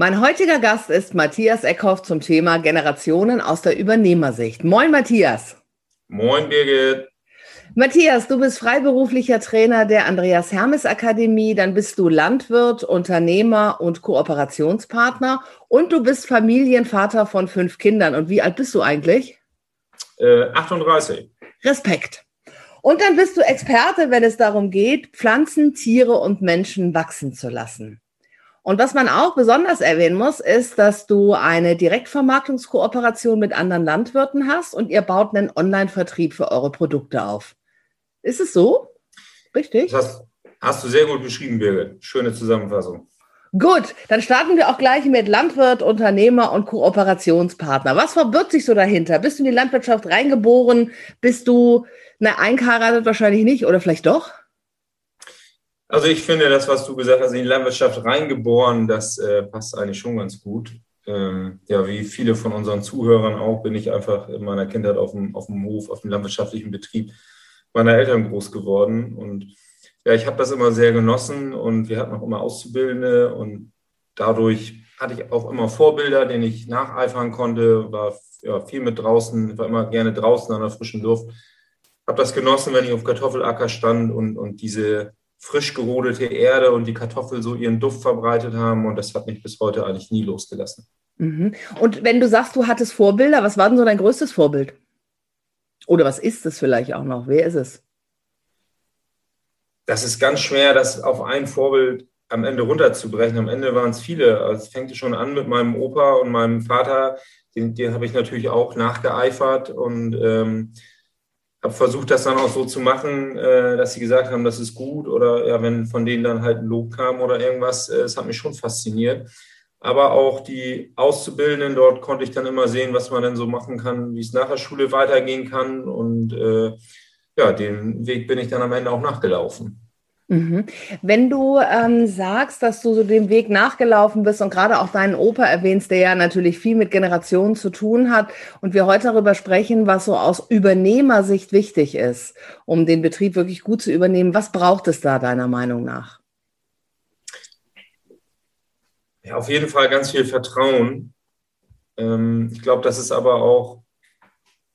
Mein heutiger Gast ist Matthias Eckhoff zum Thema Generationen aus der Übernehmersicht. Moin, Matthias. Moin, Birgit. Matthias, du bist freiberuflicher Trainer der Andreas Hermes Akademie, dann bist du Landwirt, Unternehmer und Kooperationspartner und du bist Familienvater von fünf Kindern. Und wie alt bist du eigentlich? Äh, 38. Respekt. Und dann bist du Experte, wenn es darum geht, Pflanzen, Tiere und Menschen wachsen zu lassen. Und was man auch besonders erwähnen muss, ist, dass du eine Direktvermarktungskooperation mit anderen Landwirten hast und ihr baut einen Online-Vertrieb für eure Produkte auf. Ist es so? Richtig? Das hast, du sehr gut beschrieben, Birgit. Schöne Zusammenfassung. Gut, dann starten wir auch gleich mit Landwirt, Unternehmer und Kooperationspartner. Was verbirgt sich so dahinter? Bist du in die Landwirtschaft reingeboren? Bist du, ne, eingeheiratet wahrscheinlich nicht oder vielleicht doch? Also ich finde, das, was du gesagt hast, in die Landwirtschaft reingeboren, das äh, passt eigentlich schon ganz gut. Ähm, ja, wie viele von unseren Zuhörern auch, bin ich einfach in meiner Kindheit auf dem, auf dem Hof, auf dem landwirtschaftlichen Betrieb meiner Eltern groß geworden. Und ja, ich habe das immer sehr genossen und wir hatten auch immer Auszubildende und dadurch hatte ich auch immer Vorbilder, denen ich nacheifern konnte, war ja, viel mit draußen, war immer gerne draußen an der frischen Luft. Habe das genossen, wenn ich auf Kartoffelacker stand und, und diese frisch gerodete Erde und die Kartoffel so ihren Duft verbreitet haben. Und das hat mich bis heute eigentlich nie losgelassen. Mhm. Und wenn du sagst, du hattest Vorbilder, was war denn so dein größtes Vorbild? Oder was ist es vielleicht auch noch? Wer ist es? Das ist ganz schwer, das auf ein Vorbild am Ende runterzubrechen. Am Ende waren es viele. Also es fängt schon an mit meinem Opa und meinem Vater. Den, den habe ich natürlich auch nachgeeifert und ähm, habe versucht, das dann auch so zu machen, äh, dass sie gesagt haben, das ist gut oder ja, wenn von denen dann halt ein Lob kam oder irgendwas, äh, es hat mich schon fasziniert. Aber auch die Auszubildenden dort konnte ich dann immer sehen, was man denn so machen kann, wie es nach der Schule weitergehen kann und äh, ja, den Weg bin ich dann am Ende auch nachgelaufen. Mhm. Wenn du ähm, sagst, dass du so dem Weg nachgelaufen bist und gerade auch deinen Opa erwähnst, der ja natürlich viel mit Generationen zu tun hat und wir heute darüber sprechen, was so aus Übernehmersicht wichtig ist, um den Betrieb wirklich gut zu übernehmen, was braucht es da deiner Meinung nach? Ja, auf jeden Fall ganz viel Vertrauen. Ähm, ich glaube, das ist aber auch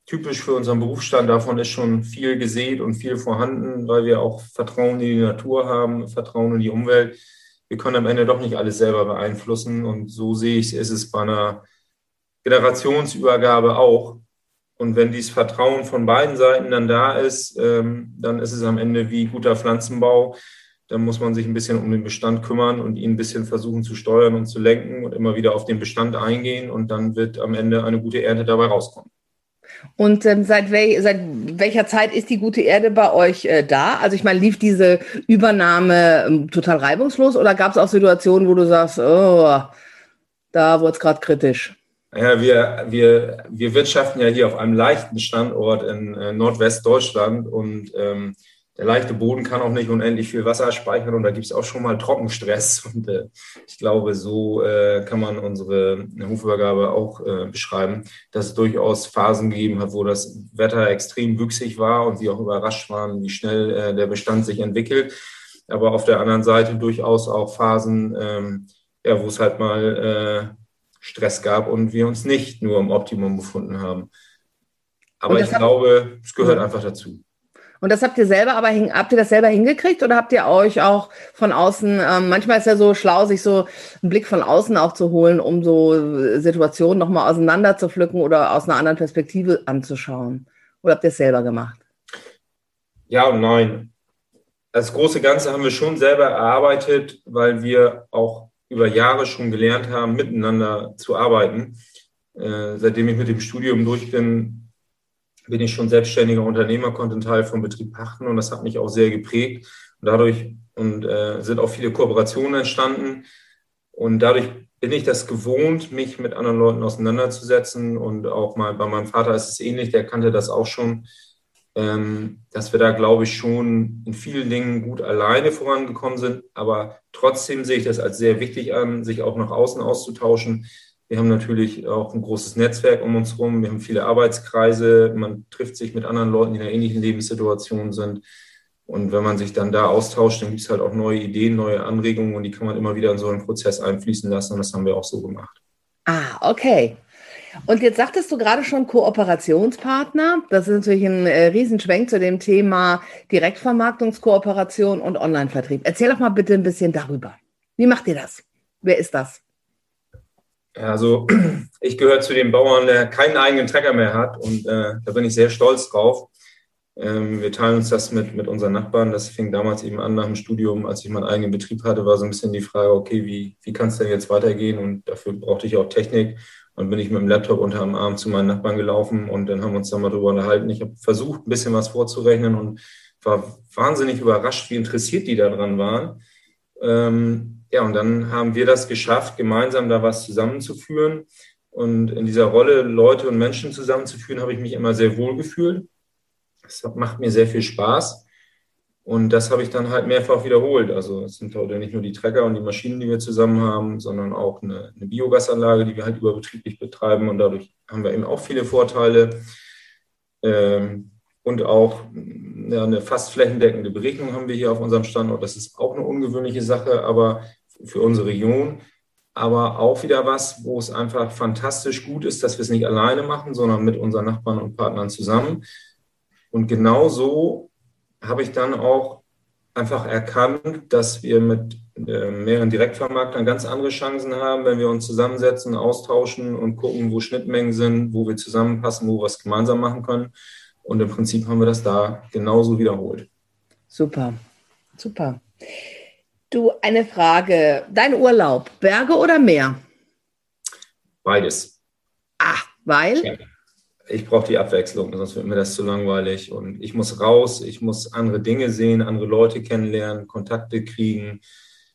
typisch für unseren Berufsstand. Davon ist schon viel gesät und viel vorhanden, weil wir auch Vertrauen in die Natur haben, Vertrauen in die Umwelt. Wir können am Ende doch nicht alles selber beeinflussen. Und so sehe ich es, ist es bei einer Generationsübergabe auch. Und wenn dieses Vertrauen von beiden Seiten dann da ist, ähm, dann ist es am Ende wie guter Pflanzenbau. Dann muss man sich ein bisschen um den Bestand kümmern und ihn ein bisschen versuchen zu steuern und zu lenken und immer wieder auf den Bestand eingehen. Und dann wird am Ende eine gute Ernte dabei rauskommen. Und ähm, seit, wel seit welcher Zeit ist die gute Erde bei euch äh, da? Also ich meine, lief diese Übernahme ähm, total reibungslos oder gab es auch Situationen, wo du sagst, oh, da wurde es gerade kritisch? Ja, wir, wir, wir wirtschaften ja hier auf einem leichten Standort in äh, Nordwestdeutschland und ähm, der leichte Boden kann auch nicht unendlich viel Wasser speichern und da gibt es auch schon mal Trockenstress. Und äh, ich glaube, so äh, kann man unsere Hofübergabe auch äh, beschreiben, dass es durchaus Phasen gegeben hat, wo das Wetter extrem wüchsig war und wir auch überrascht waren, wie schnell äh, der Bestand sich entwickelt. Aber auf der anderen Seite durchaus auch Phasen, ähm, ja, wo es halt mal äh, Stress gab und wir uns nicht nur im Optimum befunden haben. Aber ich glaube, es gehört einfach dazu. Und das habt ihr selber aber, habt ihr das selber hingekriegt oder habt ihr euch auch von außen, ähm, manchmal ist ja so schlau, sich so einen Blick von außen auch zu holen, um so Situationen nochmal auseinander zu pflücken oder aus einer anderen Perspektive anzuschauen? Oder habt ihr es selber gemacht? Ja und nein. Das große Ganze haben wir schon selber erarbeitet, weil wir auch über Jahre schon gelernt haben, miteinander zu arbeiten. Äh, seitdem ich mit dem Studium durch bin, bin ich schon selbstständiger Unternehmer, konnte einen Teil vom Betrieb pachten und das hat mich auch sehr geprägt. Und dadurch und, äh, sind auch viele Kooperationen entstanden. Und dadurch bin ich das gewohnt, mich mit anderen Leuten auseinanderzusetzen. Und auch mal bei meinem Vater ist es ähnlich, der kannte das auch schon, ähm, dass wir da, glaube ich, schon in vielen Dingen gut alleine vorangekommen sind. Aber trotzdem sehe ich das als sehr wichtig an, sich auch nach außen auszutauschen. Wir haben natürlich auch ein großes Netzwerk um uns herum. Wir haben viele Arbeitskreise. Man trifft sich mit anderen Leuten, die in einer ähnlichen Lebenssituation sind. Und wenn man sich dann da austauscht, dann gibt es halt auch neue Ideen, neue Anregungen und die kann man immer wieder in so einen Prozess einfließen lassen. Und das haben wir auch so gemacht. Ah, okay. Und jetzt sagtest du gerade schon Kooperationspartner. Das ist natürlich ein äh, Riesenschwenk zu dem Thema Direktvermarktungskooperation und Onlinevertrieb. Erzähl doch mal bitte ein bisschen darüber. Wie macht ihr das? Wer ist das? Also ich gehöre zu den Bauern, der keinen eigenen Trecker mehr hat und äh, da bin ich sehr stolz drauf. Ähm, wir teilen uns das mit, mit unseren Nachbarn. Das fing damals eben an nach dem Studium, als ich meinen eigenen Betrieb hatte, war so ein bisschen die Frage, okay, wie, wie kann es denn jetzt weitergehen? Und dafür brauchte ich auch Technik. Und bin ich mit dem Laptop unter dem Arm zu meinen Nachbarn gelaufen und dann haben wir uns da mal drüber unterhalten. Ich habe versucht, ein bisschen was vorzurechnen und war wahnsinnig überrascht, wie interessiert die daran waren. Ähm, ja, und dann haben wir das geschafft, gemeinsam da was zusammenzuführen. Und in dieser Rolle, Leute und Menschen zusammenzuführen, habe ich mich immer sehr wohl gefühlt. Das macht mir sehr viel Spaß. Und das habe ich dann halt mehrfach wiederholt. Also es sind heute nicht nur die Trecker und die Maschinen, die wir zusammen haben, sondern auch eine, eine Biogasanlage, die wir halt überbetrieblich betreiben. Und dadurch haben wir eben auch viele Vorteile. Ähm, und auch ja, eine fast flächendeckende Beregnung haben wir hier auf unserem Standort. Das ist auch eine ungewöhnliche Sache, aber für unsere Region. Aber auch wieder was, wo es einfach fantastisch gut ist, dass wir es nicht alleine machen, sondern mit unseren Nachbarn und Partnern zusammen. Und genau so habe ich dann auch einfach erkannt, dass wir mit äh, mehreren Direktvermarktern ganz andere Chancen haben, wenn wir uns zusammensetzen, austauschen und gucken, wo Schnittmengen sind, wo wir zusammenpassen, wo wir was gemeinsam machen können. Und im Prinzip haben wir das da genauso wiederholt. Super, super. Du, eine Frage. Dein Urlaub, Berge oder Meer? Beides. Ah, weil? Ja ich brauche die Abwechslung, sonst wird mir das zu langweilig. Und ich muss raus, ich muss andere Dinge sehen, andere Leute kennenlernen, Kontakte kriegen.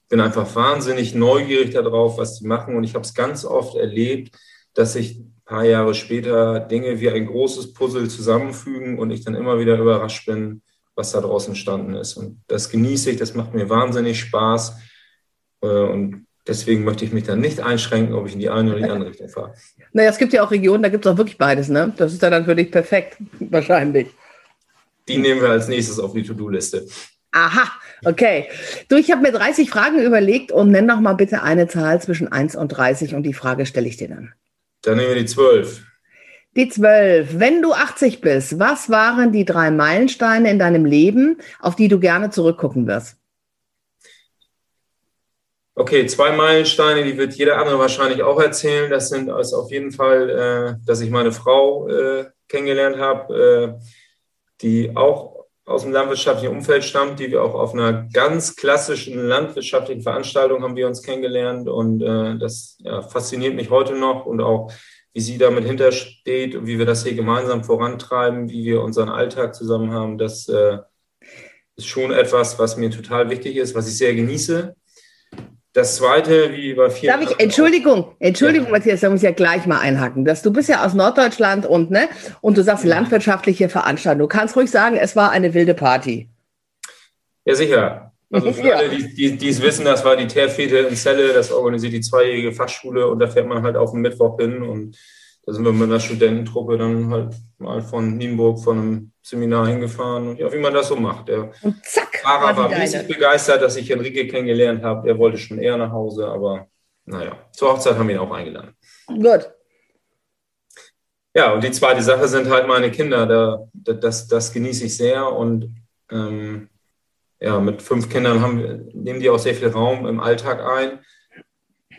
Bin einfach wahnsinnig neugierig darauf, was die machen. Und ich habe es ganz oft erlebt, dass ein paar Jahre später Dinge wie ein großes Puzzle zusammenfügen und ich dann immer wieder überrascht bin, was da draußen entstanden ist. Und das genieße ich, das macht mir wahnsinnig Spaß. Äh, und Deswegen möchte ich mich dann nicht einschränken, ob ich in die eine oder die andere Richtung fahre. Naja, es gibt ja auch Regionen, da gibt es auch wirklich beides, ne? Das ist ja dann für dich perfekt, wahrscheinlich. Die nehmen wir als nächstes auf die To-Do-Liste. Aha, okay. Du, ich habe mir 30 Fragen überlegt und nenn doch mal bitte eine Zahl zwischen 1 und 30 und die Frage stelle ich dir dann. Dann nehmen wir die 12. Die 12. Wenn du 80 bist, was waren die drei Meilensteine in deinem Leben, auf die du gerne zurückgucken wirst? Okay, zwei Meilensteine, die wird jeder andere wahrscheinlich auch erzählen. Das sind also auf jeden Fall, äh, dass ich meine Frau äh, kennengelernt habe, äh, die auch aus dem landwirtschaftlichen Umfeld stammt, die wir auch auf einer ganz klassischen landwirtschaftlichen Veranstaltung haben wir uns kennengelernt und äh, das ja, fasziniert mich heute noch und auch wie sie damit hintersteht und wie wir das hier gemeinsam vorantreiben, wie wir unseren Alltag zusammen haben. Das äh, ist schon etwas, was mir total wichtig ist, was ich sehr genieße das zweite, wie bei vielen. Darf ich, Entschuldigung, Entschuldigung, ja. Matthias, da muss ich ja gleich mal einhaken. Dass du bist ja aus Norddeutschland und, ne, und du sagst landwirtschaftliche Veranstaltung. Du kannst ruhig sagen, es war eine wilde Party. Ja, sicher. Also für ja. alle, die, die, die es wissen, das war die Teerfete in Celle, das organisiert die zweijährige Fachschule und da fährt man halt auf den Mittwoch hin und da sind wir mit einer Studententruppe dann halt mal von Nienburg von einem Seminar hingefahren und ja, wie man das so macht. Der und zack, Fahrer war riesig begeistert, dass ich Enrique kennengelernt habe. Er wollte schon eher nach Hause, aber naja, zur Hochzeit haben wir ihn auch eingeladen. Gut. Ja, und die zweite Sache sind halt meine Kinder. Da, das, das genieße ich sehr und ähm, ja, mit fünf Kindern haben, nehmen die auch sehr viel Raum im Alltag ein.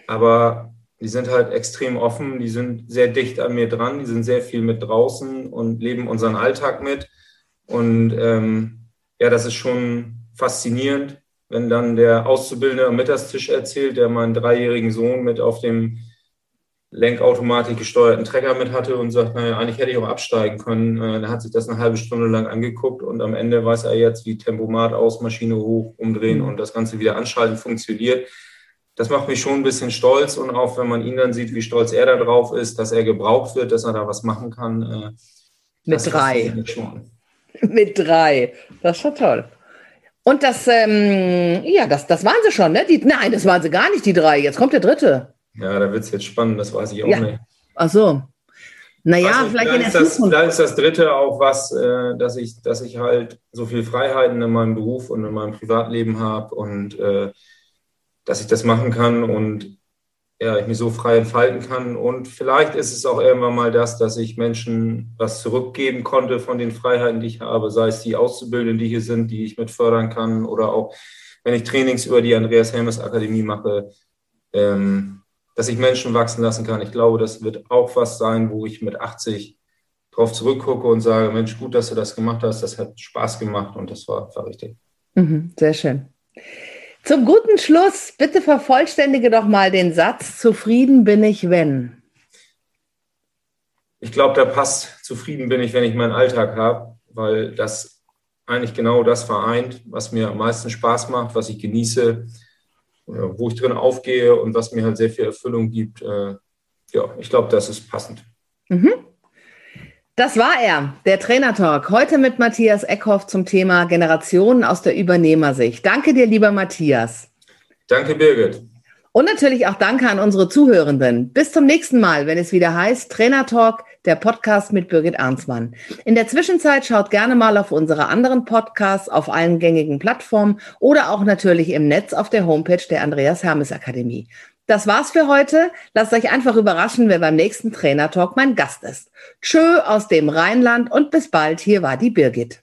Aber die sind halt extrem offen, die sind sehr dicht an mir dran, die sind sehr viel mit draußen und leben unseren Alltag mit. Und ähm, ja, das ist schon faszinierend, wenn dann der Auszubildende am Mittagstisch erzählt, der meinen dreijährigen Sohn mit auf dem Lenkautomatik gesteuerten Trecker mit hatte und sagt, naja, eigentlich hätte ich auch absteigen können. Äh, er hat sich das eine halbe Stunde lang angeguckt und am Ende weiß er jetzt, wie Tempomat aus, Maschine hoch, umdrehen mhm. und das Ganze wieder anschalten funktioniert das macht mich schon ein bisschen stolz und auch wenn man ihn dann sieht, wie stolz er da drauf ist, dass er gebraucht wird, dass er da was machen kann. Äh, Mit drei. Mit drei. Das ist schon toll. Und das, ähm, ja, das, das waren sie schon, ne? Die, nein, das waren sie gar nicht, die drei. Jetzt kommt der dritte. Ja, da wird es jetzt spannend, das weiß ich auch ja. nicht. Ach so. Naja, vielleicht in der das, Zukunft. Da ist das dritte auch was, äh, dass, ich, dass ich halt so viel Freiheiten in meinem Beruf und in meinem Privatleben habe und äh, dass ich das machen kann und ja, ich mich so frei entfalten kann. Und vielleicht ist es auch irgendwann mal das, dass ich Menschen was zurückgeben konnte von den Freiheiten, die ich habe, sei es die Auszubildenden, die hier sind, die ich mit fördern kann, oder auch wenn ich Trainings über die Andreas Helmes Akademie mache, ähm, dass ich Menschen wachsen lassen kann. Ich glaube, das wird auch was sein, wo ich mit 80 drauf zurückgucke und sage, Mensch, gut, dass du das gemacht hast, das hat Spaß gemacht und das war, war richtig. Mhm, sehr schön. Zum guten Schluss, bitte vervollständige doch mal den Satz, zufrieden bin ich, wenn. Ich glaube, da passt, zufrieden bin ich, wenn ich meinen Alltag habe, weil das eigentlich genau das vereint, was mir am meisten Spaß macht, was ich genieße, wo ich drin aufgehe und was mir halt sehr viel Erfüllung gibt. Äh, ja, ich glaube, das ist passend. Mhm. Das war er, der Trainer Talk. Heute mit Matthias Eckhoff zum Thema Generationen aus der Übernehmersicht. Danke dir, lieber Matthias. Danke, Birgit. Und natürlich auch danke an unsere Zuhörenden. Bis zum nächsten Mal, wenn es wieder heißt Trainer Talk, der Podcast mit Birgit Arnsmann. In der Zwischenzeit schaut gerne mal auf unsere anderen Podcasts auf allen gängigen Plattformen oder auch natürlich im Netz auf der Homepage der Andreas Hermes Akademie. Das war's für heute. Lasst euch einfach überraschen, wer beim nächsten Trainer Talk mein Gast ist. Tschö aus dem Rheinland und bis bald. Hier war die Birgit.